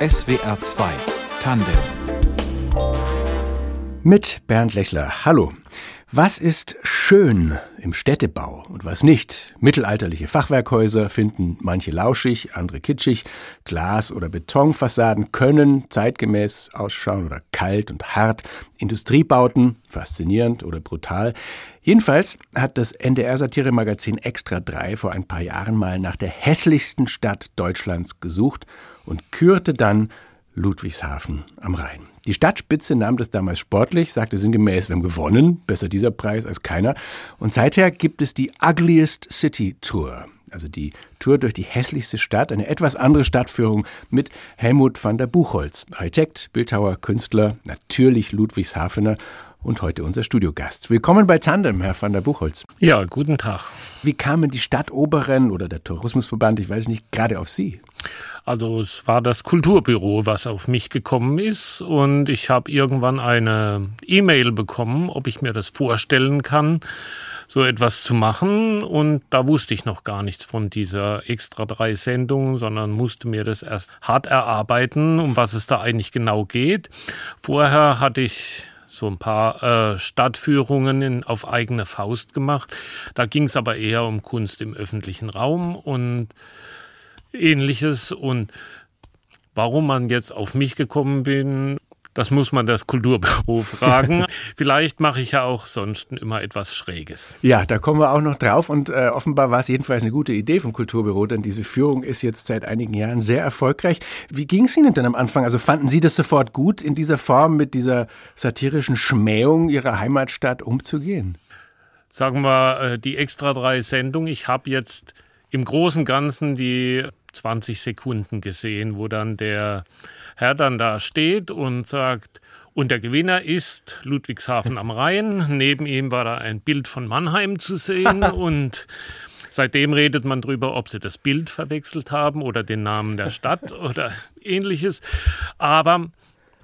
SWR 2 Tandem mit Bernd Lechler. Hallo. Was ist schön im Städtebau und was nicht? Mittelalterliche Fachwerkhäuser finden manche lauschig, andere kitschig. Glas- oder Betonfassaden können zeitgemäß ausschauen oder kalt und hart. Industriebauten faszinierend oder brutal. Jedenfalls hat das NDR-Satiremagazin Extra 3 vor ein paar Jahren mal nach der hässlichsten Stadt Deutschlands gesucht und kürte dann Ludwigshafen am Rhein. Die Stadtspitze nahm das damals sportlich, sagte sinngemäß, wir haben gewonnen, besser dieser Preis als keiner. Und seither gibt es die Ugliest City Tour, also die Tour durch die hässlichste Stadt, eine etwas andere Stadtführung mit Helmut van der Buchholz, Architekt, Bildhauer, Künstler, natürlich Ludwigshafener und heute unser Studiogast. Willkommen bei Tandem, Herr van der Buchholz. Ja, guten Tag. Wie kamen die Stadtoberen oder der Tourismusverband, ich weiß nicht, gerade auf Sie? Also es war das Kulturbüro, was auf mich gekommen ist und ich habe irgendwann eine E-Mail bekommen, ob ich mir das vorstellen kann, so etwas zu machen und da wusste ich noch gar nichts von dieser extra drei Sendung, sondern musste mir das erst hart erarbeiten, um was es da eigentlich genau geht. Vorher hatte ich so ein paar äh, Stadtführungen in, auf eigene Faust gemacht. Da ging es aber eher um Kunst im öffentlichen Raum und ähnliches. Und warum man jetzt auf mich gekommen bin, das muss man das Kulturbüro fragen. Vielleicht mache ich ja auch sonst immer etwas Schräges. Ja, da kommen wir auch noch drauf. Und äh, offenbar war es jedenfalls eine gute Idee vom Kulturbüro, denn diese Führung ist jetzt seit einigen Jahren sehr erfolgreich. Wie ging es Ihnen denn am Anfang? Also fanden Sie das sofort gut, in dieser Form mit dieser satirischen Schmähung Ihrer Heimatstadt umzugehen? Sagen wir, äh, die extra drei Sendung. Ich habe jetzt im Großen und Ganzen die 20 Sekunden gesehen, wo dann der Herr dann da steht und sagt, und der Gewinner ist Ludwigshafen am Rhein. Neben ihm war da ein Bild von Mannheim zu sehen und seitdem redet man darüber, ob sie das Bild verwechselt haben oder den Namen der Stadt oder ähnliches. Aber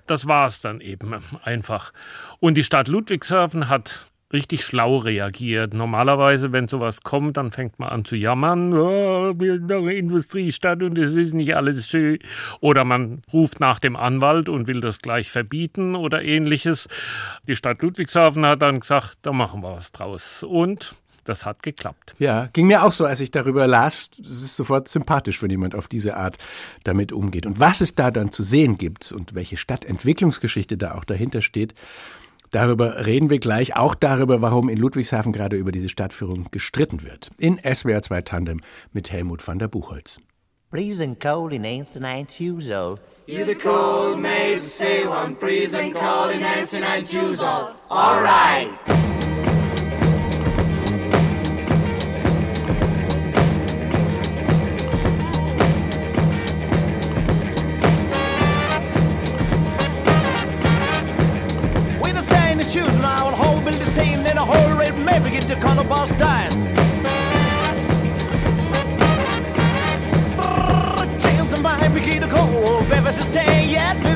das war es dann eben einfach. Und die Stadt Ludwigshafen hat richtig schlau reagiert. Normalerweise, wenn sowas kommt, dann fängt man an zu jammern, oh, wir sind doch eine Industriestadt und es ist nicht alles schön. Oder man ruft nach dem Anwalt und will das gleich verbieten oder ähnliches. Die Stadt Ludwigshafen hat dann gesagt, da machen wir was draus. Und das hat geklappt. Ja, ging mir auch so, als ich darüber las. Es ist sofort sympathisch, wenn jemand auf diese Art damit umgeht. Und was es da dann zu sehen gibt und welche Stadtentwicklungsgeschichte da auch dahinter steht, Darüber reden wir gleich, auch darüber, warum in Ludwigshafen gerade über diese Stadtführung gestritten wird. In SWR 2 Tandem mit Helmut van der Buchholz. And cold in Einstein Tuesday. You the cold maze say one and cold in Einstein Tuesday. All right. Maybe begin to call the boss dying. Change somebody begin to call, baby, stay yet.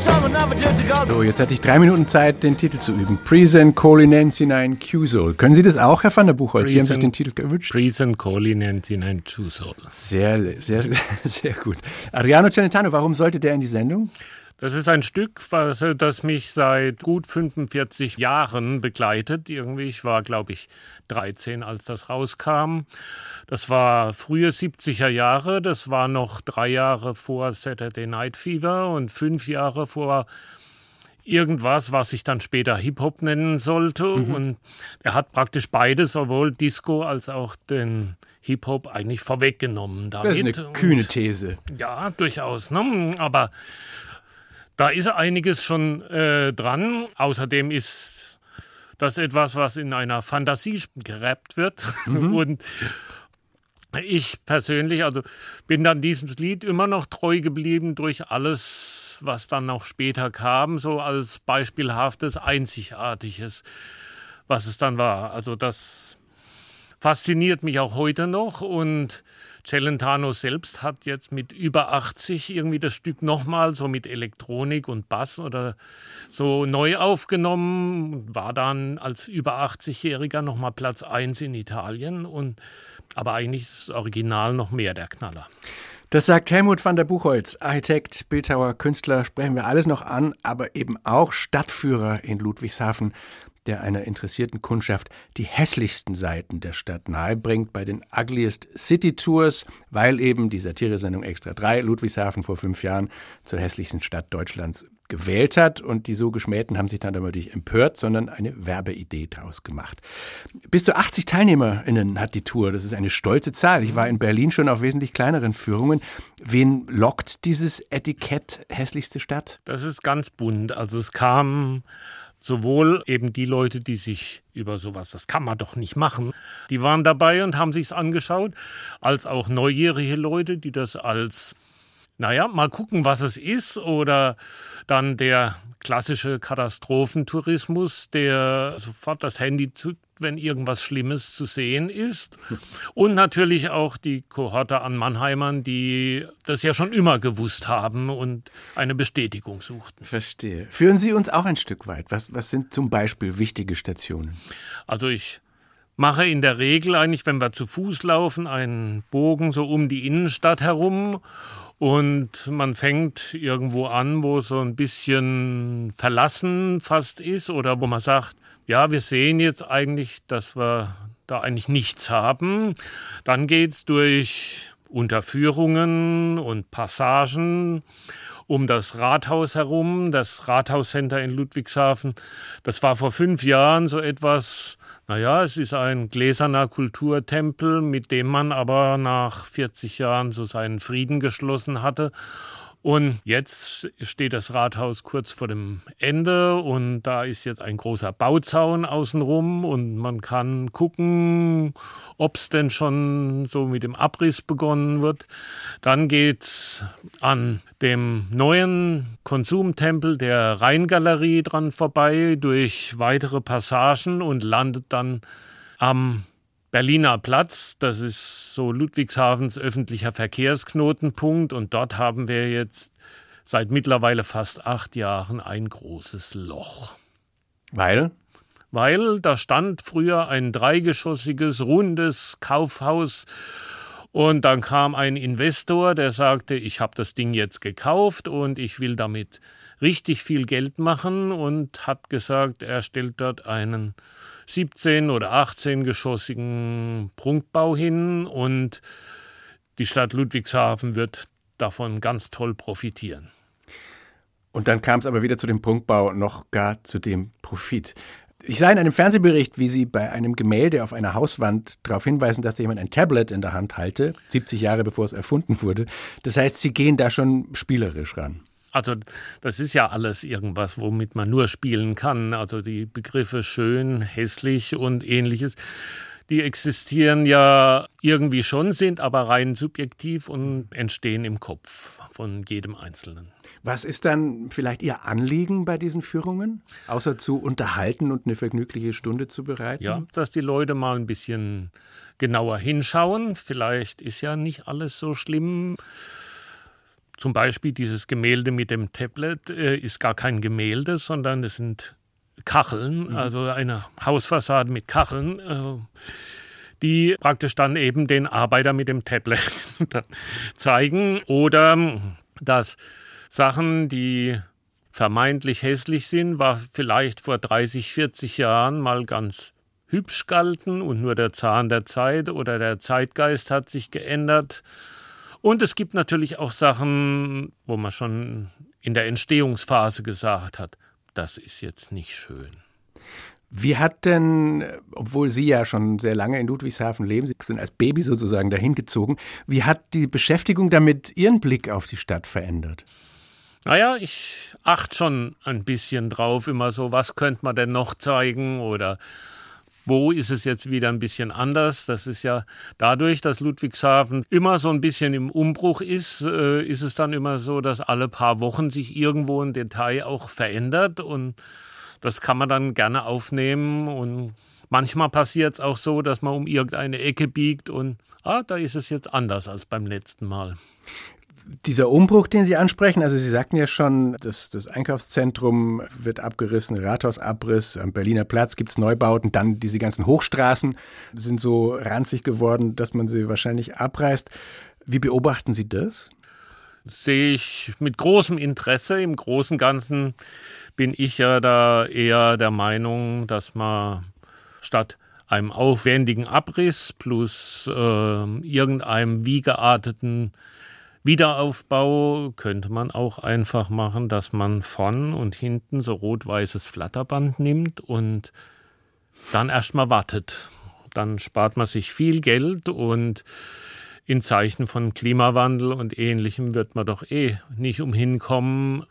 So, jetzt hatte ich drei Minuten Zeit, den Titel zu üben. Present Colinensi 9 Q-Soul. Können Sie das auch, Herr van der Buchholz? Sie haben sich den Titel gewünscht. Present Colinensi 9 Q-Soul. Sehr, sehr, sehr gut. Adriano Celentano, warum sollte der in die Sendung? Das ist ein Stück, was, das mich seit gut 45 Jahren begleitet. Irgendwie, ich war, glaube ich, 13, als das rauskam. Das war frühe 70er Jahre. Das war noch drei Jahre vor Saturday Night Fever und fünf Jahre vor irgendwas, was ich dann später Hip-Hop nennen sollte. Mhm. Und er hat praktisch beides, sowohl Disco als auch den Hip-Hop eigentlich vorweggenommen. Damit. Das ist eine kühne These. Und, ja, durchaus. Ne? Aber da ist einiges schon äh, dran. Außerdem ist das etwas, was in einer Fantasie gerappt wird. Mhm. Und ich persönlich, also bin dann diesem Lied immer noch treu geblieben durch alles, was dann noch später kam, so als beispielhaftes, einzigartiges, was es dann war. Also das fasziniert mich auch heute noch. Und Celentano selbst hat jetzt mit über 80 irgendwie das Stück nochmal so mit Elektronik und Bass oder so neu aufgenommen, war dann als über 80-Jähriger nochmal Platz 1 in Italien. Und aber eigentlich ist das Original noch mehr der Knaller. Das sagt Helmut van der Buchholz, Architekt, Bildhauer, Künstler, sprechen wir alles noch an, aber eben auch Stadtführer in Ludwigshafen der einer interessierten Kundschaft die hässlichsten Seiten der Stadt nahebringt bei den Ugliest City Tours, weil eben die Satiresendung Extra 3 Ludwigshafen vor fünf Jahren zur hässlichsten Stadt Deutschlands gewählt hat und die so Geschmähten haben sich dann aber nicht empört, sondern eine Werbeidee draus gemacht. Bis zu 80 TeilnehmerInnen hat die Tour. Das ist eine stolze Zahl. Ich war in Berlin schon auf wesentlich kleineren Führungen. Wen lockt dieses Etikett hässlichste Stadt? Das ist ganz bunt. Also es kam sowohl eben die Leute, die sich über sowas, das kann man doch nicht machen, die waren dabei und haben sich's angeschaut, als auch neugierige Leute, die das als naja, mal gucken, was es ist. Oder dann der klassische Katastrophentourismus, der sofort das Handy wenn irgendwas Schlimmes zu sehen ist. Und natürlich auch die Kohorte an Mannheimern, die das ja schon immer gewusst haben und eine Bestätigung suchten. Verstehe. Führen Sie uns auch ein Stück weit. Was, was sind zum Beispiel wichtige Stationen? Also ich mache in der Regel eigentlich, wenn wir zu Fuß laufen, einen Bogen so um die Innenstadt herum und man fängt irgendwo an, wo so ein bisschen verlassen fast ist oder wo man sagt, ja, wir sehen jetzt eigentlich, dass wir da eigentlich nichts haben. Dann geht es durch Unterführungen und Passagen um das Rathaus herum, das Rathauscenter in Ludwigshafen. Das war vor fünf Jahren so etwas, naja, es ist ein gläserner Kulturtempel, mit dem man aber nach 40 Jahren so seinen Frieden geschlossen hatte und jetzt steht das Rathaus kurz vor dem Ende und da ist jetzt ein großer Bauzaun außenrum und man kann gucken, ob es denn schon so mit dem Abriss begonnen wird. Dann geht's an dem neuen Konsumtempel der Rheingalerie dran vorbei durch weitere Passagen und landet dann am Berliner Platz, das ist so Ludwigshafens öffentlicher Verkehrsknotenpunkt und dort haben wir jetzt seit mittlerweile fast acht Jahren ein großes Loch. Weil? Weil da stand früher ein dreigeschossiges, rundes Kaufhaus und dann kam ein Investor, der sagte, ich habe das Ding jetzt gekauft und ich will damit richtig viel Geld machen und hat gesagt, er stellt dort einen 17 oder 18 geschossigen Prunkbau hin und die Stadt Ludwigshafen wird davon ganz toll profitieren. Und dann kam es aber wieder zu dem Prunkbau, noch gar zu dem Profit. Ich sah in einem Fernsehbericht, wie Sie bei einem Gemälde auf einer Hauswand darauf hinweisen, dass da jemand ein Tablet in der Hand halte, 70 Jahre bevor es erfunden wurde. Das heißt, Sie gehen da schon spielerisch ran. Also das ist ja alles irgendwas, womit man nur spielen kann. Also die Begriffe schön, hässlich und ähnliches, die existieren ja irgendwie schon, sind aber rein subjektiv und entstehen im Kopf von jedem Einzelnen. Was ist dann vielleicht Ihr Anliegen bei diesen Führungen, außer zu unterhalten und eine vergnügliche Stunde zu bereiten? Ja, dass die Leute mal ein bisschen genauer hinschauen. Vielleicht ist ja nicht alles so schlimm zum Beispiel dieses Gemälde mit dem Tablet äh, ist gar kein Gemälde, sondern es sind Kacheln, mhm. also eine Hausfassade mit Kacheln, äh, die praktisch dann eben den Arbeiter mit dem Tablet zeigen. Oder dass Sachen, die vermeintlich hässlich sind, war vielleicht vor 30, 40 Jahren mal ganz hübsch galten und nur der Zahn der Zeit oder der Zeitgeist hat sich geändert. Und es gibt natürlich auch Sachen, wo man schon in der Entstehungsphase gesagt hat, das ist jetzt nicht schön. Wie hat denn, obwohl Sie ja schon sehr lange in Ludwigshafen leben, Sie sind als Baby sozusagen dahin gezogen, wie hat die Beschäftigung damit Ihren Blick auf die Stadt verändert? Naja, ich achte schon ein bisschen drauf, immer so, was könnte man denn noch zeigen oder wo ist es jetzt wieder ein bisschen anders? Das ist ja dadurch, dass Ludwigshafen immer so ein bisschen im Umbruch ist, äh, ist es dann immer so, dass alle paar Wochen sich irgendwo ein Detail auch verändert und das kann man dann gerne aufnehmen und manchmal passiert es auch so, dass man um irgendeine Ecke biegt und ah, da ist es jetzt anders als beim letzten Mal. Dieser Umbruch, den Sie ansprechen, also Sie sagten ja schon, das, das Einkaufszentrum wird abgerissen, Rathausabriss, am Berliner Platz gibt es Neubauten, dann diese ganzen Hochstraßen sind so ranzig geworden, dass man sie wahrscheinlich abreißt. Wie beobachten Sie das? Sehe ich mit großem Interesse. Im Großen und Ganzen bin ich ja da eher der Meinung, dass man statt einem aufwendigen Abriss plus äh, irgendeinem wie gearteten Wiederaufbau könnte man auch einfach machen, dass man vorn und hinten so rot-weißes Flatterband nimmt und dann erstmal wartet. Dann spart man sich viel Geld und in Zeichen von Klimawandel und ähnlichem wird man doch eh nicht umhin kommen,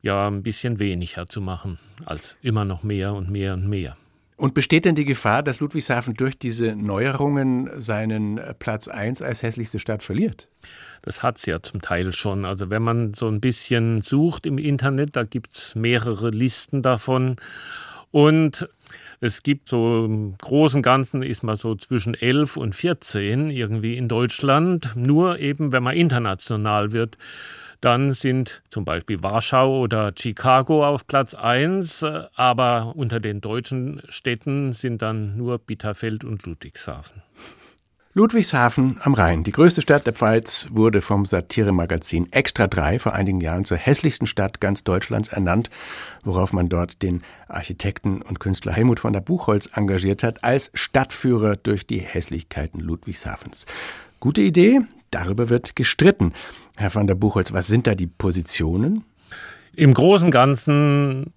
ja, ein bisschen weniger zu machen, als immer noch mehr und mehr und mehr. Und besteht denn die Gefahr, dass Ludwigshafen durch diese Neuerungen seinen Platz 1 als hässlichste Stadt verliert? Das hat es ja zum Teil schon. Also wenn man so ein bisschen sucht im Internet, da gibt es mehrere Listen davon. Und es gibt so im Großen und Ganzen ist man so zwischen 11 und 14 irgendwie in Deutschland. Nur eben, wenn man international wird, dann sind zum Beispiel Warschau oder Chicago auf Platz 1, aber unter den deutschen Städten sind dann nur Bitterfeld und Ludwigshafen. Ludwigshafen am Rhein, die größte Stadt der Pfalz, wurde vom Satiremagazin Extra 3 vor einigen Jahren zur hässlichsten Stadt ganz Deutschlands ernannt, worauf man dort den Architekten und Künstler Helmut von der Buchholz engagiert hat, als Stadtführer durch die Hässlichkeiten Ludwigshafens. Gute Idee, darüber wird gestritten. Herr van der Buchholz, was sind da die Positionen? Im Großen und Ganzen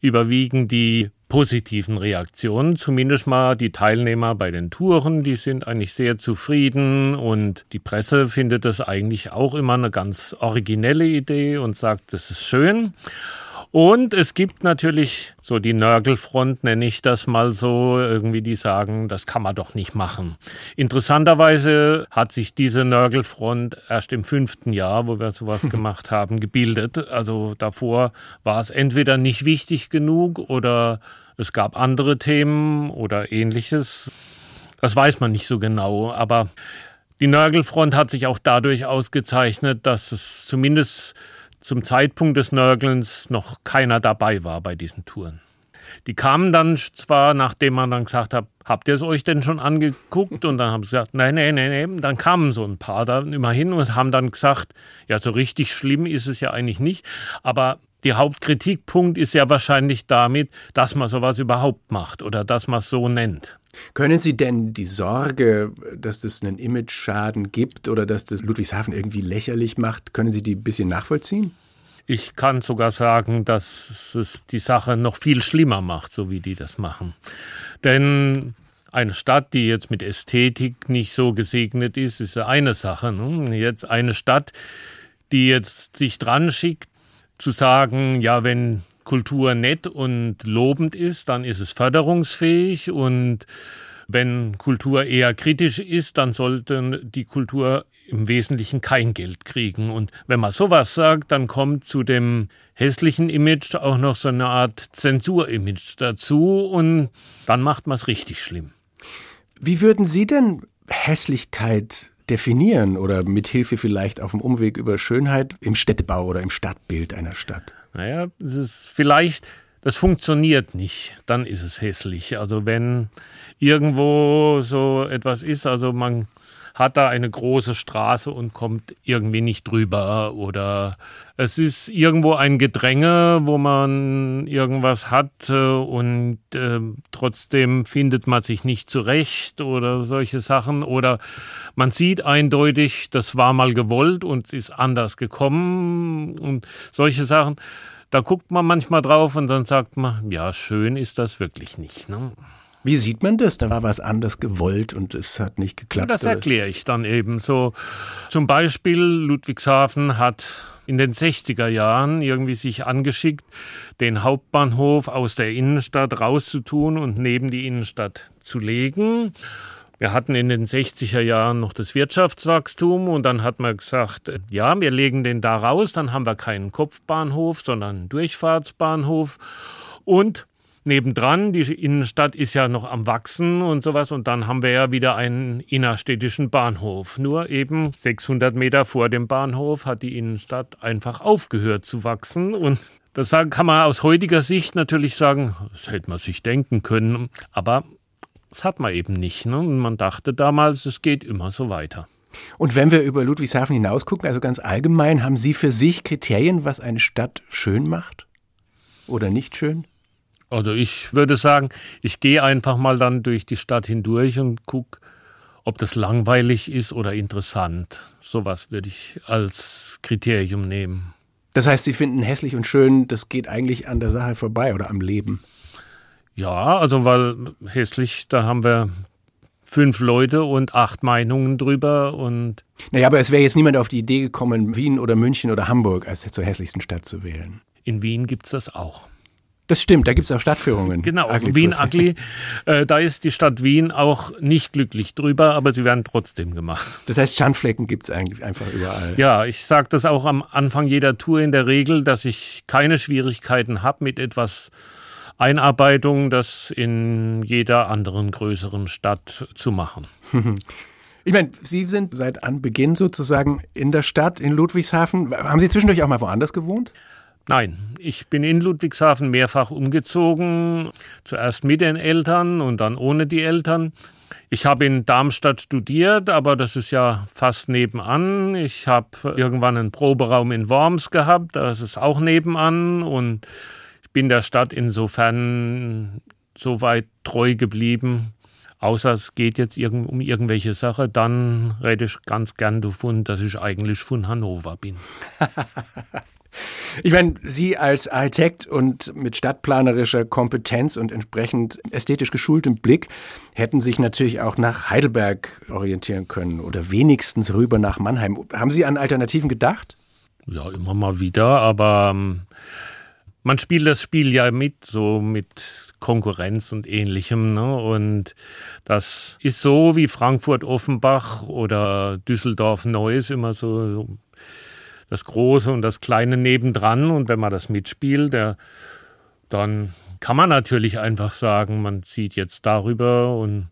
überwiegen die positiven Reaktionen. Zumindest mal die Teilnehmer bei den Touren, die sind eigentlich sehr zufrieden und die Presse findet das eigentlich auch immer eine ganz originelle Idee und sagt, das ist schön. Und es gibt natürlich so die Nörgelfront, nenne ich das mal so, irgendwie die sagen, das kann man doch nicht machen. Interessanterweise hat sich diese Nörgelfront erst im fünften Jahr, wo wir sowas gemacht haben, gebildet. Also davor war es entweder nicht wichtig genug oder es gab andere Themen oder ähnliches. Das weiß man nicht so genau, aber die Nörgelfront hat sich auch dadurch ausgezeichnet, dass es zumindest zum Zeitpunkt des Nörgelns noch keiner dabei war bei diesen Touren. Die kamen dann zwar, nachdem man dann gesagt hat, habt ihr es euch denn schon angeguckt? Und dann haben sie gesagt, nein, nein, nein, nein. Dann kamen so ein paar da immerhin und haben dann gesagt, ja, so richtig schlimm ist es ja eigentlich nicht. Aber die Hauptkritikpunkt ist ja wahrscheinlich damit, dass man sowas überhaupt macht oder dass man es so nennt. Können Sie denn die Sorge, dass das einen Image-Schaden gibt oder dass das Ludwigshafen irgendwie lächerlich macht, können Sie die ein bisschen nachvollziehen? Ich kann sogar sagen, dass es die Sache noch viel schlimmer macht, so wie die das machen. Denn eine Stadt, die jetzt mit Ästhetik nicht so gesegnet ist, ist eine Sache. Ne? Jetzt eine Stadt, die jetzt sich dran schickt, zu sagen, ja, wenn Kultur nett und lobend ist, dann ist es förderungsfähig und wenn Kultur eher kritisch ist, dann sollte die Kultur im Wesentlichen kein Geld kriegen. Und wenn man sowas sagt, dann kommt zu dem hässlichen Image auch noch so eine Art Zensur-Image dazu und dann macht man es richtig schlimm. Wie würden Sie denn Hässlichkeit definieren oder mithilfe vielleicht auf dem Umweg über Schönheit im Städtebau oder im Stadtbild einer Stadt? Naja, das ist vielleicht, das funktioniert nicht, dann ist es hässlich. Also wenn irgendwo so etwas ist, also man hat da eine große Straße und kommt irgendwie nicht drüber oder es ist irgendwo ein Gedränge, wo man irgendwas hat äh, und äh, trotzdem findet man sich nicht zurecht oder solche Sachen oder man sieht eindeutig, das war mal gewollt und es ist anders gekommen und solche Sachen. Da guckt man manchmal drauf und dann sagt man, ja, schön ist das wirklich nicht. Ne? Wie sieht man das? Da war was anders gewollt und es hat nicht geklappt. Ja, das erkläre ich dann eben so. Zum Beispiel Ludwigshafen hat in den 60er Jahren irgendwie sich angeschickt, den Hauptbahnhof aus der Innenstadt rauszutun und neben die Innenstadt zu legen. Wir hatten in den 60er Jahren noch das Wirtschaftswachstum und dann hat man gesagt, ja, wir legen den da raus, dann haben wir keinen Kopfbahnhof, sondern einen Durchfahrtsbahnhof und nebendran. Die Innenstadt ist ja noch am Wachsen und sowas. Und dann haben wir ja wieder einen innerstädtischen Bahnhof. Nur eben 600 Meter vor dem Bahnhof hat die Innenstadt einfach aufgehört zu wachsen. Und das kann man aus heutiger Sicht natürlich sagen, das hätte man sich denken können. Aber das hat man eben nicht. Ne? Und man dachte damals, es geht immer so weiter. Und wenn wir über Ludwigshafen hinaus gucken, also ganz allgemein, haben Sie für sich Kriterien, was eine Stadt schön macht? Oder nicht schön? Also ich würde sagen, ich gehe einfach mal dann durch die Stadt hindurch und gucke, ob das langweilig ist oder interessant. Sowas würde ich als Kriterium nehmen. Das heißt, Sie finden hässlich und schön, das geht eigentlich an der Sache vorbei oder am Leben. Ja, also weil hässlich, da haben wir fünf Leute und acht Meinungen drüber und. Naja, aber es wäre jetzt niemand auf die Idee gekommen, Wien oder München oder Hamburg als zur hässlichsten Stadt zu wählen. In Wien gibt es das auch. Das stimmt, da gibt es auch Stadtführungen. Genau, Ugly Wien Truth. Ugly. Äh, da ist die Stadt Wien auch nicht glücklich drüber, aber sie werden trotzdem gemacht. Das heißt, Schandflecken gibt es eigentlich einfach überall. Ja, ich sage das auch am Anfang jeder Tour in der Regel, dass ich keine Schwierigkeiten habe mit etwas Einarbeitung, das in jeder anderen größeren Stadt zu machen. Ich meine, Sie sind seit Anbeginn sozusagen in der Stadt, in Ludwigshafen. Haben Sie zwischendurch auch mal woanders gewohnt? Nein, ich bin in Ludwigshafen mehrfach umgezogen, zuerst mit den Eltern und dann ohne die Eltern. Ich habe in Darmstadt studiert, aber das ist ja fast nebenan. Ich habe irgendwann einen Proberaum in Worms gehabt, das ist auch nebenan und ich bin der Stadt insofern so weit treu geblieben. Außer es geht jetzt um irgendwelche Sache, dann rede ich ganz gern davon, dass ich eigentlich von Hannover bin. Ich meine, Sie als Architekt und mit stadtplanerischer Kompetenz und entsprechend ästhetisch geschultem Blick hätten sich natürlich auch nach Heidelberg orientieren können oder wenigstens rüber nach Mannheim. Haben Sie an Alternativen gedacht? Ja, immer mal wieder, aber ähm, man spielt das Spiel ja mit, so mit Konkurrenz und ähnlichem. Ne? Und das ist so wie Frankfurt-Offenbach oder Düsseldorf-Neuss immer so, so das Große und das Kleine nebendran. Und wenn man das mitspielt, der, dann kann man natürlich einfach sagen, man zieht jetzt darüber und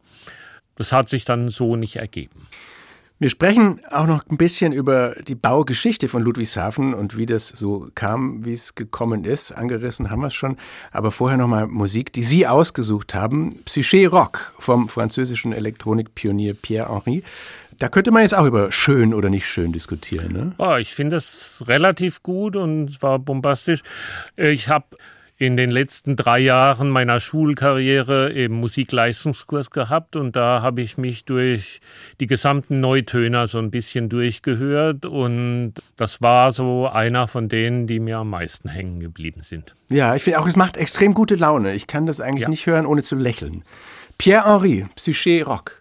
das hat sich dann so nicht ergeben. Wir sprechen auch noch ein bisschen über die Baugeschichte von Ludwigshafen und wie das so kam, wie es gekommen ist. Angerissen haben wir es schon. Aber vorher nochmal Musik, die Sie ausgesucht haben. Psyché Rock vom französischen Elektronikpionier Pierre Henry. Da könnte man jetzt auch über schön oder nicht schön diskutieren. Ne? Oh, ich finde es relativ gut und zwar bombastisch. Ich habe in den letzten drei Jahren meiner Schulkarriere eben Musikleistungskurs gehabt und da habe ich mich durch die gesamten Neutöner so ein bisschen durchgehört und das war so einer von denen, die mir am meisten hängen geblieben sind. Ja, ich finde auch, es macht extrem gute Laune. Ich kann das eigentlich ja. nicht hören, ohne zu lächeln. Pierre Henry, Psyché Rock.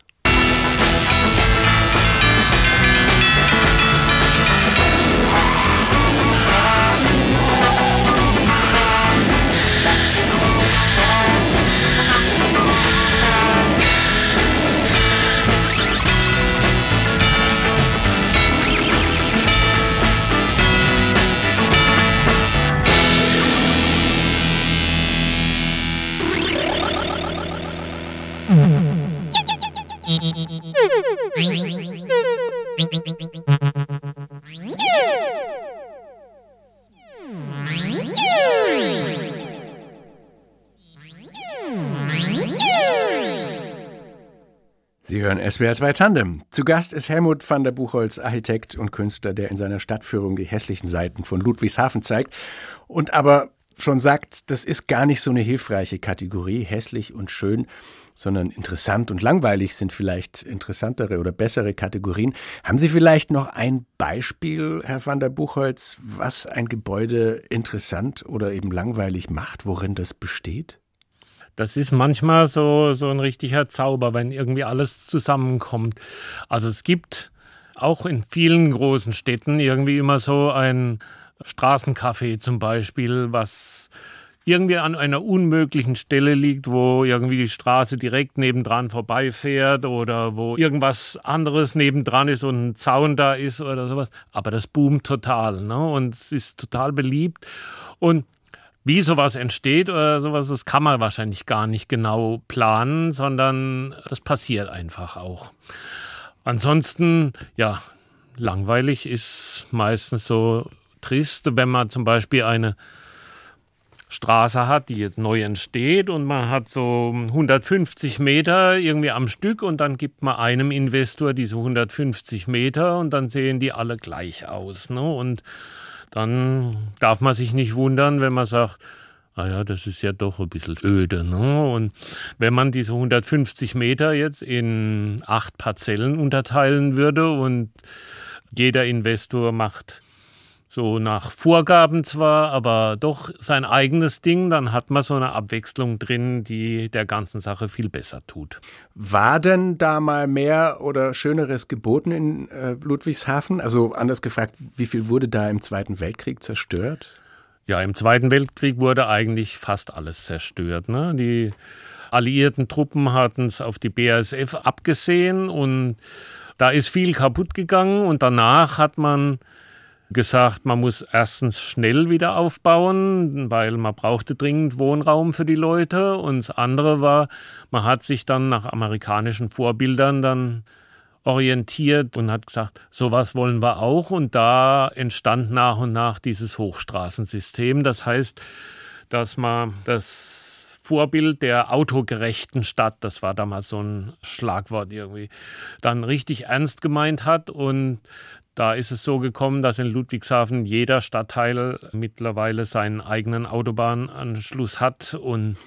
Sie hören SWR 2 Tandem. Zu Gast ist Helmut van der Buchholz, Architekt und Künstler, der in seiner Stadtführung die hässlichen Seiten von Ludwigshafen zeigt und aber schon sagt, das ist gar nicht so eine hilfreiche Kategorie, hässlich und schön, sondern interessant und langweilig sind vielleicht interessantere oder bessere Kategorien. Haben Sie vielleicht noch ein Beispiel, Herr van der Buchholz, was ein Gebäude interessant oder eben langweilig macht, worin das besteht? Das ist manchmal so, so ein richtiger Zauber, wenn irgendwie alles zusammenkommt. Also es gibt auch in vielen großen Städten irgendwie immer so ein Straßencafé zum Beispiel, was irgendwie an einer unmöglichen Stelle liegt, wo irgendwie die Straße direkt nebendran vorbeifährt oder wo irgendwas anderes nebendran ist und ein Zaun da ist oder sowas. Aber das boomt total ne? und es ist total beliebt. Und Wie sowas entsteht oder sowas, das kann man wahrscheinlich gar nicht genau planen, sondern das passiert einfach auch. Ansonsten, ja, langweilig ist meistens so trist, wenn man zum Beispiel eine Straße hat, die jetzt neu entsteht und man hat so 150 Meter irgendwie am Stück und dann gibt man einem Investor diese 150 Meter und dann sehen die alle gleich aus. Ne? Und dann darf man sich nicht wundern, wenn man sagt, ah das ist ja doch ein bisschen öde. Ne? Und wenn man diese 150 Meter jetzt in acht Parzellen unterteilen würde und jeder Investor macht so nach Vorgaben zwar, aber doch sein eigenes Ding, dann hat man so eine Abwechslung drin, die der ganzen Sache viel besser tut. War denn da mal mehr oder Schöneres geboten in äh, Ludwigshafen? Also anders gefragt, wie viel wurde da im Zweiten Weltkrieg zerstört? Ja, im Zweiten Weltkrieg wurde eigentlich fast alles zerstört. Ne? Die alliierten Truppen hatten es auf die BASF abgesehen und da ist viel kaputt gegangen und danach hat man gesagt, man muss erstens schnell wieder aufbauen, weil man brauchte dringend Wohnraum für die Leute. Und das andere war, man hat sich dann nach amerikanischen Vorbildern dann orientiert und hat gesagt, sowas wollen wir auch. Und da entstand nach und nach dieses Hochstraßensystem. Das heißt, dass man das Vorbild der autogerechten Stadt, das war damals so ein Schlagwort irgendwie, dann richtig ernst gemeint hat und da ist es so gekommen, dass in Ludwigshafen jeder Stadtteil mittlerweile seinen eigenen Autobahnanschluss hat und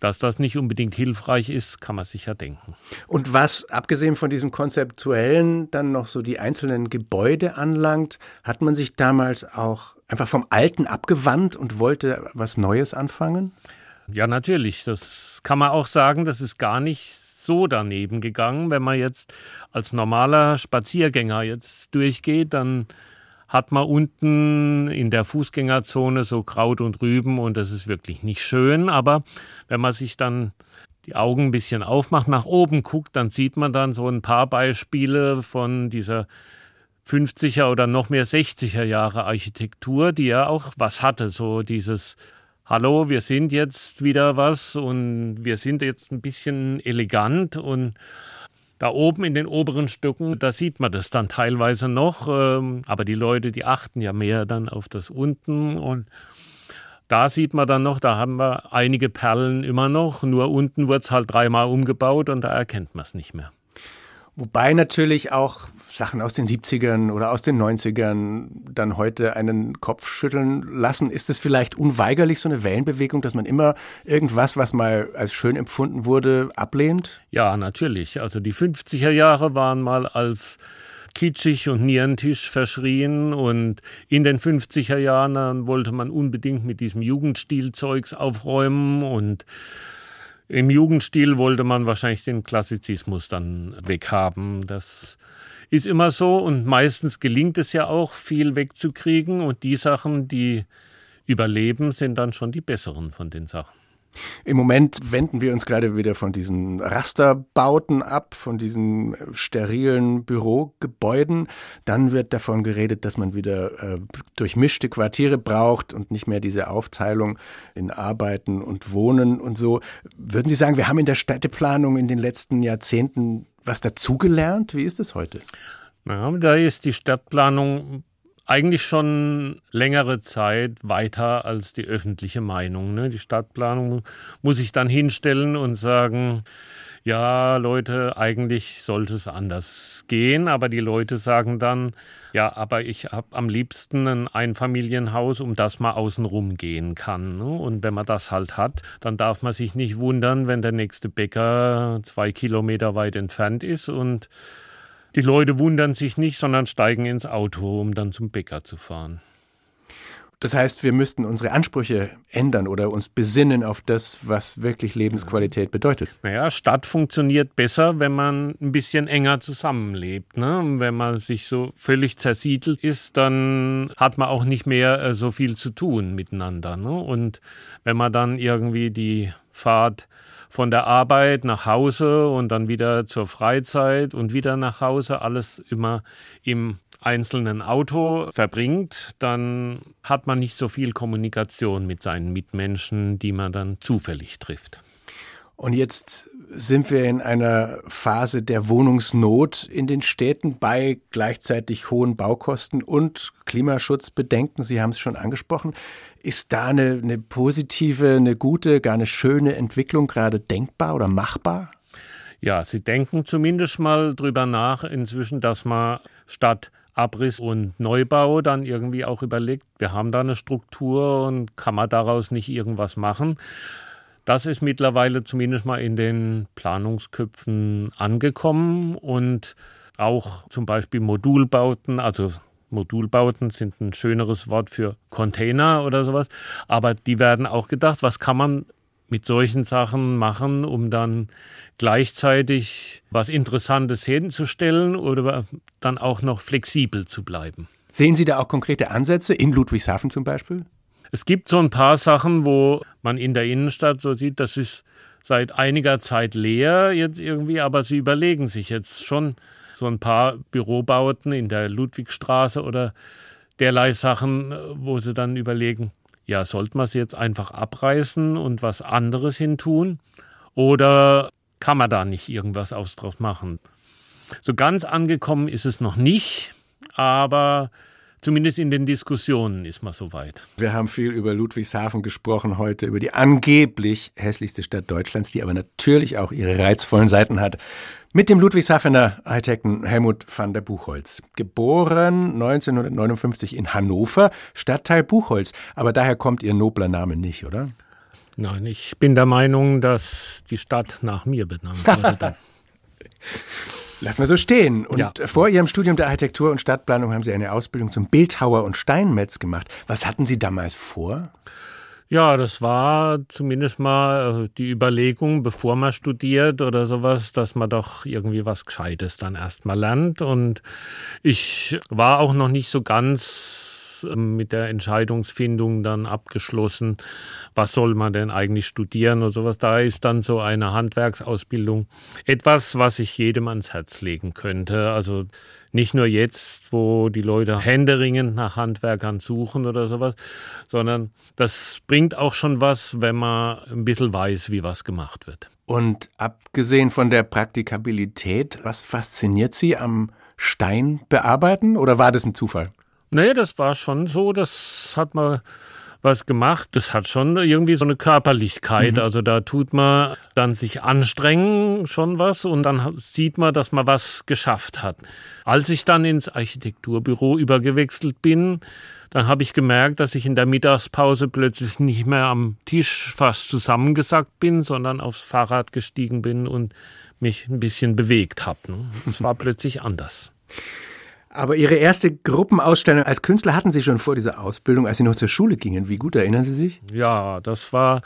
dass das nicht unbedingt hilfreich ist, kann man sich ja denken. Und was, abgesehen von diesem konzeptuellen, dann noch so die einzelnen Gebäude anlangt, hat man sich damals auch einfach vom Alten abgewandt und wollte was Neues anfangen? Ja, natürlich. Das kann man auch sagen, das ist gar nicht so daneben gegangen. Wenn man jetzt als normaler Spaziergänger jetzt durchgeht, dann hat man unten in der Fußgängerzone so Kraut und Rüben und das ist wirklich nicht schön. Aber wenn man sich dann die Augen ein bisschen aufmacht, nach oben guckt, dann sieht man dann so ein paar Beispiele von dieser 50er oder noch mehr 60er Jahre Architektur, die ja auch was hatte, so dieses hallo, wir sind jetzt wieder was und wir sind jetzt ein bisschen elegant und da oben in den oberen Stücken, da sieht man das dann teilweise noch, ähm, aber die Leute, die achten ja mehr dann auf das unten und da sieht man dann noch, da haben wir einige Perlen immer noch, nur unten wird es halt dreimal umgebaut und da erkennt man es nicht mehr. Wobei natürlich auch Sachen aus den 70ern oder aus den 90ern dann heute einen Kopf schütteln lassen. Ist es vielleicht unweigerlich so eine Wellenbewegung, dass man immer irgendwas, was mal als schön empfunden wurde, ablehnt? Ja, natürlich. Also die 50er Jahre waren mal als kitschig und Nierentisch verschrien und in den 50er Jahren wollte man unbedingt mit diesem Jugendstilzeugs aufräumen und im Jugendstil wollte man wahrscheinlich den Klassizismus dann weghaben. Das ist immer so und meistens gelingt es ja auch, viel wegzukriegen und die Sachen, die überleben, sind dann schon die besseren von den Sachen. Im Moment wenden wir uns gerade wieder von diesen Rasterbauten ab, von diesen sterilen Bürogebäuden. Dann wird davon geredet, dass man wieder äh, durchmischte Quartiere braucht und nicht mehr diese Aufteilung in Arbeiten und Wohnen und so. Würden Sie sagen, wir haben in der Städteplanung in den letzten Jahrzehnten was dazugelernt? Wie ist es heute? Ja, da ist die Stadtplanung eigentlich schon längere Zeit weiter als die öffentliche Meinung. Ne? Die Stadtplanung muss sich dann hinstellen und sagen, ja, Leute, eigentlich sollte es anders gehen, aber die Leute sagen dann, ja, aber ich habe am liebsten ein Einfamilienhaus, um das man außenrum gehen kann. Ne? Und wenn man das halt hat, dann darf man sich nicht wundern, wenn der nächste Bäcker zwei Kilometer weit entfernt ist und die Leute wundern sich nicht, sondern steigen ins Auto, um dann zum Bäcker zu fahren. Das heißt, wir müssten unsere Ansprüche ändern oder uns besinnen auf das, was wirklich Lebensqualität bedeutet. Naja, Stadt funktioniert besser, wenn man ein bisschen enger zusammenlebt. Ne? Wenn man sich so völlig zersiedelt ist, dann hat man auch nicht mehr äh, so viel zu tun miteinander. Ne? Und wenn man dann irgendwie die Fahrt von der Arbeit nach Hause und dann wieder zur Freizeit und wieder nach Hause, alles immer im einzelnen Auto verbringt, dann hat man nicht so viel Kommunikation mit seinen Mitmenschen, die man dann zufällig trifft. Und jetzt sind wir in einer Phase der Wohnungsnot in den Städten bei gleichzeitig hohen Baukosten und Klimaschutzbedenken. Sie haben es schon angesprochen. Ist da eine, eine positive, eine gute, gar eine schöne Entwicklung gerade denkbar oder machbar? Ja, Sie denken zumindest mal drüber nach inzwischen, dass man statt Abriss und Neubau dann irgendwie auch überlegt, wir haben da eine Struktur und kann man daraus nicht irgendwas machen. Das ist mittlerweile zumindest mal in den Planungsköpfen angekommen und auch zum Beispiel Modulbauten, also Modulbauten sind ein schöneres Wort für Container oder sowas, aber die werden auch gedacht, was kann man mit solchen Sachen machen, um dann gleichzeitig was Interessantes hinzustellen oder dann auch noch flexibel zu bleiben. Sehen Sie da auch konkrete Ansätze in Ludwigshafen zum Beispiel? Es gibt so ein paar Sachen, wo man in der Innenstadt so sieht, das ist seit einiger Zeit leer jetzt irgendwie, aber sie überlegen sich jetzt schon so ein paar Bürobauten in der Ludwigstraße oder derlei Sachen, wo sie dann überlegen, ja, sollte man es jetzt einfach abreißen und was anderes hintun oder kann man da nicht irgendwas draus machen? So ganz angekommen ist es noch nicht, aber Zumindest in den Diskussionen ist man soweit. Wir haben viel über Ludwigshafen gesprochen heute, über die angeblich hässlichste Stadt Deutschlands, die aber natürlich auch ihre reizvollen Seiten hat. Mit dem Ludwigshafener Architekten Helmut van der Buchholz. Geboren 1959 in Hannover, Stadtteil Buchholz. Aber daher kommt Ihr nobler Name nicht, oder? Nein, ich bin der Meinung, dass die Stadt nach mir benannt wurde. Lassen wir so stehen. Und ja. vor Ihrem Studium der Architektur und Stadtplanung haben Sie eine Ausbildung zum Bildhauer und Steinmetz gemacht. Was hatten Sie damals vor? Ja, das war zumindest mal äh, die Überlegung, bevor man studiert oder sowas, dass man doch irgendwie was Gescheites dann erstmal lernt. Und ich war auch noch nicht so ganz ähm, mit der Entscheidungsfindung dann abgeschlossen, was soll man denn eigentlich studieren oder sowas. Da ist dann so eine Handwerksausbildung etwas, was ich jedem ans Herz legen könnte. Also nicht nur jetzt, wo die Leute händeringend nach Handwerkern suchen oder sowas, sondern das bringt auch schon was, wenn man ein bisschen weiß, wie was gemacht wird. Und abgesehen von der Praktikabilität, was fasziniert Sie am Stein bearbeiten oder war das ein Zufall? Nee, das war schon so, das hat man was gemacht. Das hat schon irgendwie so eine Körperlichkeit. Mhm. Also da tut man dann sich anstrengen schon was und dann sieht man, dass man was geschafft hat. Als ich dann ins Architekturbüro übergewechselt bin, dann habe ich gemerkt, dass ich in der Mittagspause plötzlich nicht mehr am Tisch fast zusammengesackt bin, sondern aufs Fahrrad gestiegen bin und mich ein bisschen bewegt habe. Es war plötzlich anders. Aber Ihre erste Gruppenausstellung als Künstler hatten Sie schon vor dieser Ausbildung, als Sie noch zur Schule gingen. Wie gut erinnern Sie sich? Ja, das war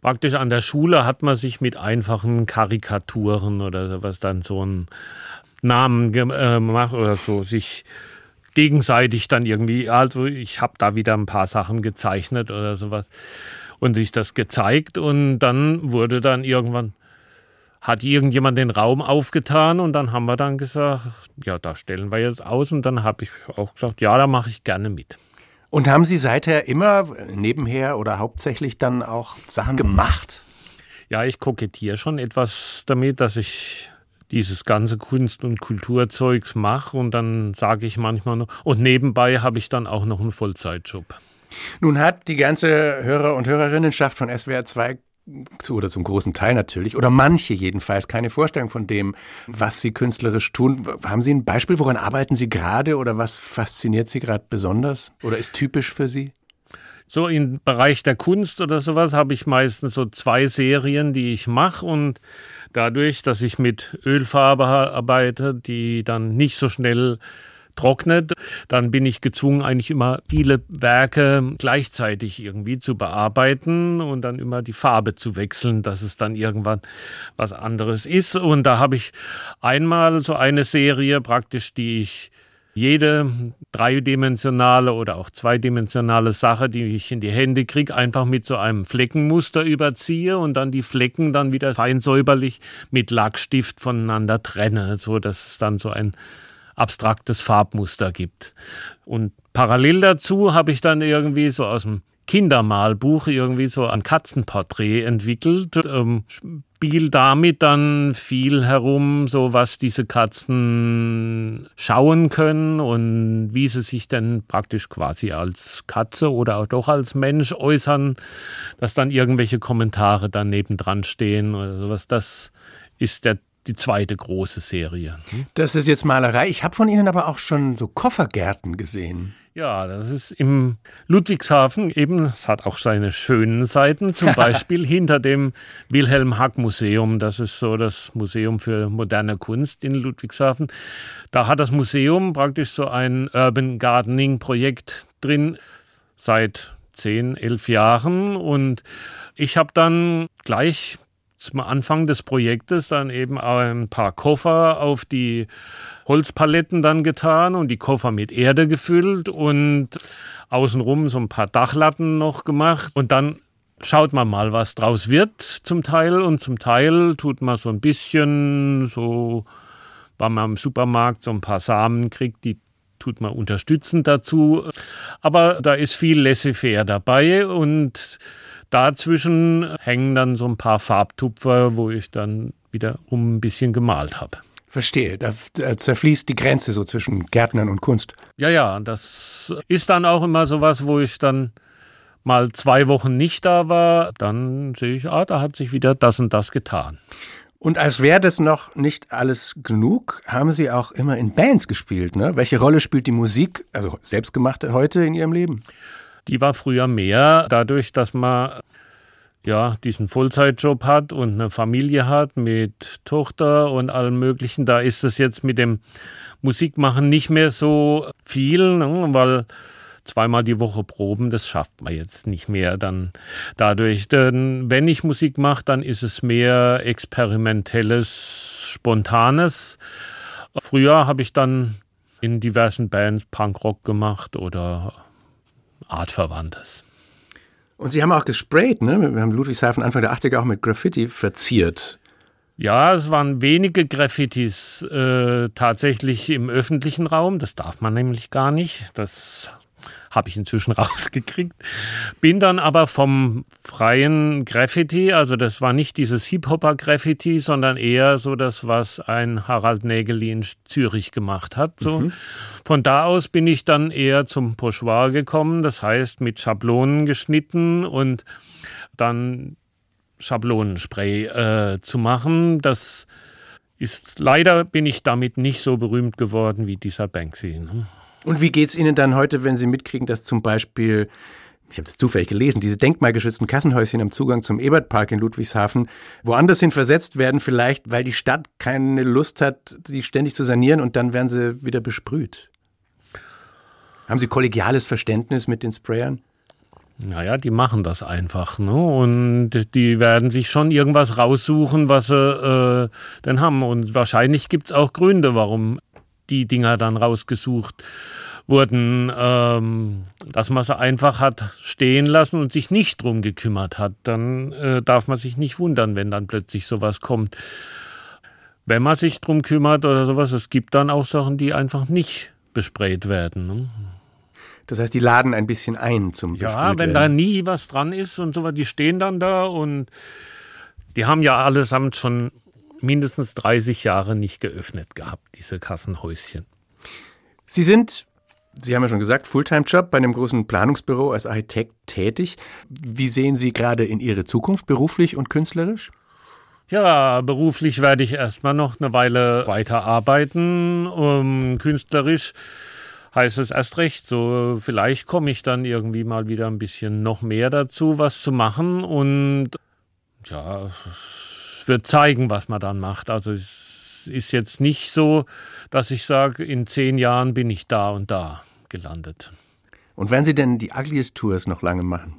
praktisch an der Schule hat man sich mit einfachen Karikaturen oder sowas dann so einen Namen äh, gemacht oder so sich gegenseitig dann irgendwie, also ich habe da wieder ein paar Sachen gezeichnet oder sowas und sich das gezeigt und dann wurde dann irgendwann hat irgendjemand den Raum aufgetan und dann haben wir dann gesagt, ja, da stellen wir jetzt aus und dann habe ich auch gesagt, ja, da mache ich gerne mit. Und haben Sie seither immer nebenher oder hauptsächlich dann auch Sachen gemacht? Ja, ich kokettiere schon etwas damit, dass ich dieses ganze Kunst- und Kulturzeugs mache und dann sage ich manchmal noch, und nebenbei habe ich dann auch noch einen Vollzeitjob. Nun hat die ganze Hörer- und Hörerinnenschaft von SWR 2 zu, oder zum großen Teil natürlich, oder manche jedenfalls, keine Vorstellung von dem, was Sie künstlerisch tun. Haben Sie ein Beispiel, woran arbeiten Sie gerade oder was fasziniert Sie gerade besonders oder ist typisch für Sie? So im Bereich der Kunst oder sowas habe ich meistens so zwei Serien, die ich mache und dadurch, dass ich mit Ölfarbe arbeite, die dann nicht so schnell trocknet, dann bin ich gezwungen, eigentlich immer viele Werke gleichzeitig irgendwie zu bearbeiten und dann immer die Farbe zu wechseln, dass es dann irgendwann was anderes ist. Und da habe ich einmal so eine Serie praktisch, die ich jede dreidimensionale oder auch zweidimensionale Sache, die ich in die Hände kriege, einfach mit so einem Fleckenmuster überziehe und dann die Flecken dann wieder fein säuberlich mit Lackstift voneinander trenne, so dass es dann so ein abstraktes Farbmuster gibt. Und parallel dazu habe ich dann irgendwie so aus dem Kindermalbuch irgendwie so ein Katzenporträt entwickelt. Ähm, spiel damit dann viel herum, so was diese Katzen schauen können und wie sie sich denn praktisch quasi als Katze oder auch doch als Mensch äußern, dass dann irgendwelche Kommentare dann nebendran stehen oder sowas. Das ist der die zweite große Serie. Das ist jetzt Malerei. Ich habe von Ihnen aber auch schon so Koffergärten gesehen. Ja, das ist im Ludwigshafen eben, es hat auch seine schönen Seiten, zum Beispiel hinter dem Wilhelm Hack Museum, das ist so das Museum für moderne Kunst in Ludwigshafen. Da hat das Museum praktisch so ein Urban Gardening Projekt drin seit zehn, elf Jahren und ich habe dann gleich zum Anfang des Projektes dann eben ein paar Koffer auf die Holzpaletten dann getan und die Koffer mit Erde gefüllt und außenrum so ein paar Dachlatten noch gemacht und dann schaut man mal, was draus wird zum Teil und zum Teil tut man so ein bisschen so, weil man im Supermarkt so ein paar Samen kriegt, die tut man unterstützend dazu. Aber da ist viel Laissez-faire dabei und Dazwischen hängen dann so ein paar Farbtupfer, wo ich dann wiederum ein bisschen gemalt habe. Verstehe, da zerfließt die Grenze so zwischen Gärtnern und Kunst. Ja, ja, das ist dann auch immer so was, wo ich dann mal zwei Wochen nicht da war, dann sehe ich, ah, da hat sich wieder das und das getan. Und als wäre das noch nicht alles genug, haben Sie auch immer in Bands gespielt. Ne? Welche Rolle spielt die Musik, also selbstgemachte, heute in Ihrem Leben? Die war früher mehr, dadurch, dass man ja, diesen Vollzeitjob hat und eine Familie hat mit Tochter und allem Möglichen. Da ist es jetzt mit dem Musikmachen nicht mehr so viel, ne, weil zweimal die Woche proben, das schafft man jetzt nicht mehr dann dadurch. Denn wenn ich Musik mache, dann ist es mehr experimentelles, spontanes. Früher habe ich dann in diversen Bands Punkrock gemacht oder artverwandtes. Und Sie haben auch gesprayt, ne? Wir haben Ludwigshafen Anfang der 80er auch mit Graffiti verziert. Ja, es waren wenige Graffitis äh, tatsächlich im öffentlichen Raum. Das darf man nämlich gar nicht. Das habe ich inzwischen rausgekriegt. Bin dann aber vom freien Graffiti, also das war nicht dieses Hip-Hopper-Graffiti, sondern eher so das, was ein Harald Nägeli in Zürich gemacht hat. So. Mhm. Von da aus bin ich dann eher zum Pochoir gekommen, das heißt mit Schablonen geschnitten und dann Schablonenspray äh, zu machen. Das ist leider bin ich damit nicht so berühmt geworden wie dieser Banksy. Ne? Und wie geht es Ihnen dann heute, wenn Sie mitkriegen, dass zum Beispiel ich habe das zufällig gelesen, diese denkmalgeschützten Kassenhäuschen am Zugang zum Ebertpark in Ludwigshafen woanders hin versetzt werden, vielleicht weil die Stadt keine Lust hat, die ständig zu sanieren und dann werden sie wieder besprüht. Haben Sie kollegiales Verständnis mit den Sprayern? Naja, die machen das einfach, ne? Und die werden sich schon irgendwas raussuchen, was sie äh, denn haben. Und wahrscheinlich gibt es auch Gründe, warum die Dinger dann rausgesucht wurden, ähm, dass man sie einfach hat stehen lassen und sich nicht drum gekümmert hat. Dann äh, darf man sich nicht wundern, wenn dann plötzlich sowas kommt. Wenn man sich drum kümmert oder sowas, es gibt dann auch Sachen, die einfach nicht besprayt werden. Ne? Das heißt, die laden ein bisschen ein zum Ja, wenn da nie was dran ist und sowas, die stehen dann da und die haben ja allesamt schon mindestens 30 Jahre nicht geöffnet gehabt, diese Kassenhäuschen. Sie sind, Sie haben ja schon gesagt, Fulltime-Job bei einem großen Planungsbüro als Architekt tätig. Wie sehen Sie gerade in Ihre Zukunft beruflich und künstlerisch? Ja, beruflich werde ich erstmal noch eine Weile weiterarbeiten. Um, künstlerisch heißt es erst recht. So, vielleicht komme ich dann irgendwie mal wieder ein bisschen noch mehr dazu, was zu machen. Und ja, wird zeigen, was man dann macht. Also es ist jetzt nicht so, dass ich sage, in zehn Jahren bin ich da und da gelandet. Und werden Sie denn die Ugliest Tours noch lange machen?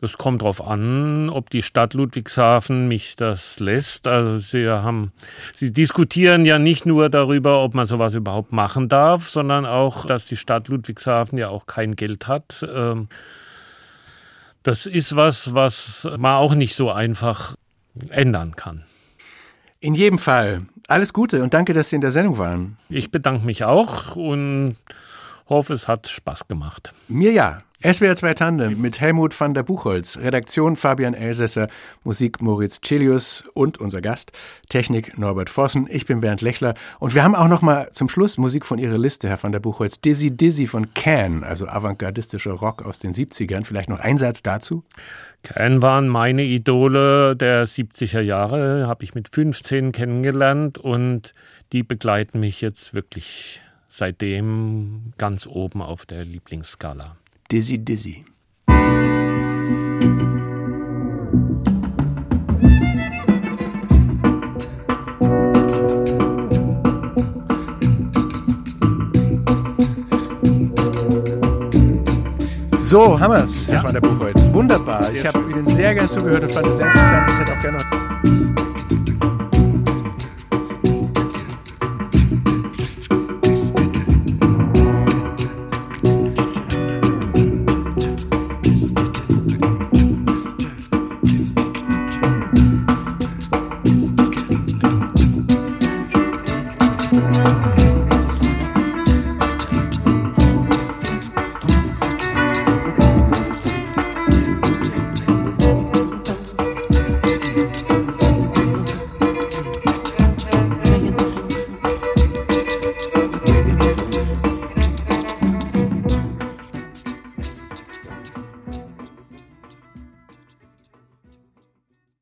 Das kommt darauf an, ob die Stadt Ludwigshafen mich das lässt. Also sie haben, sie diskutieren ja nicht nur darüber, ob man sowas überhaupt machen darf, sondern auch, dass die Stadt Ludwigshafen ja auch kein Geld hat. Ähm, das ist was, was man auch nicht so einfach ändern kann. In jedem Fall alles Gute und danke, dass Sie in der Sendung waren. Ich bedanke mich auch und hoffe, es hat Spaß gemacht. Mir ja. SWR 2 Tandem mit Helmut van der Buchholz, Redaktion Fabian Elsässer, Musik Moritz Celius und unser Gast, Technik Norbert Vossen. Ich bin Bernd Lechler und wir haben auch noch mal zum Schluss Musik von Ihrer Liste, Herr van der Buchholz. Dizzy Dizzy von Can, also avantgardistischer Rock aus den 70ern. Vielleicht noch ein Satz dazu? Can waren meine Idole der 70er Jahre, habe ich mit 15 kennengelernt und die begleiten mich jetzt wirklich seitdem ganz oben auf der Lieblingsskala. Dizzy Dizzy. So, haben wir's, Herr van der Buchholz. Wunderbar. Ich habe Ihnen sehr gern zugehört und fand es sehr interessant. Ich hätte auch gerne noch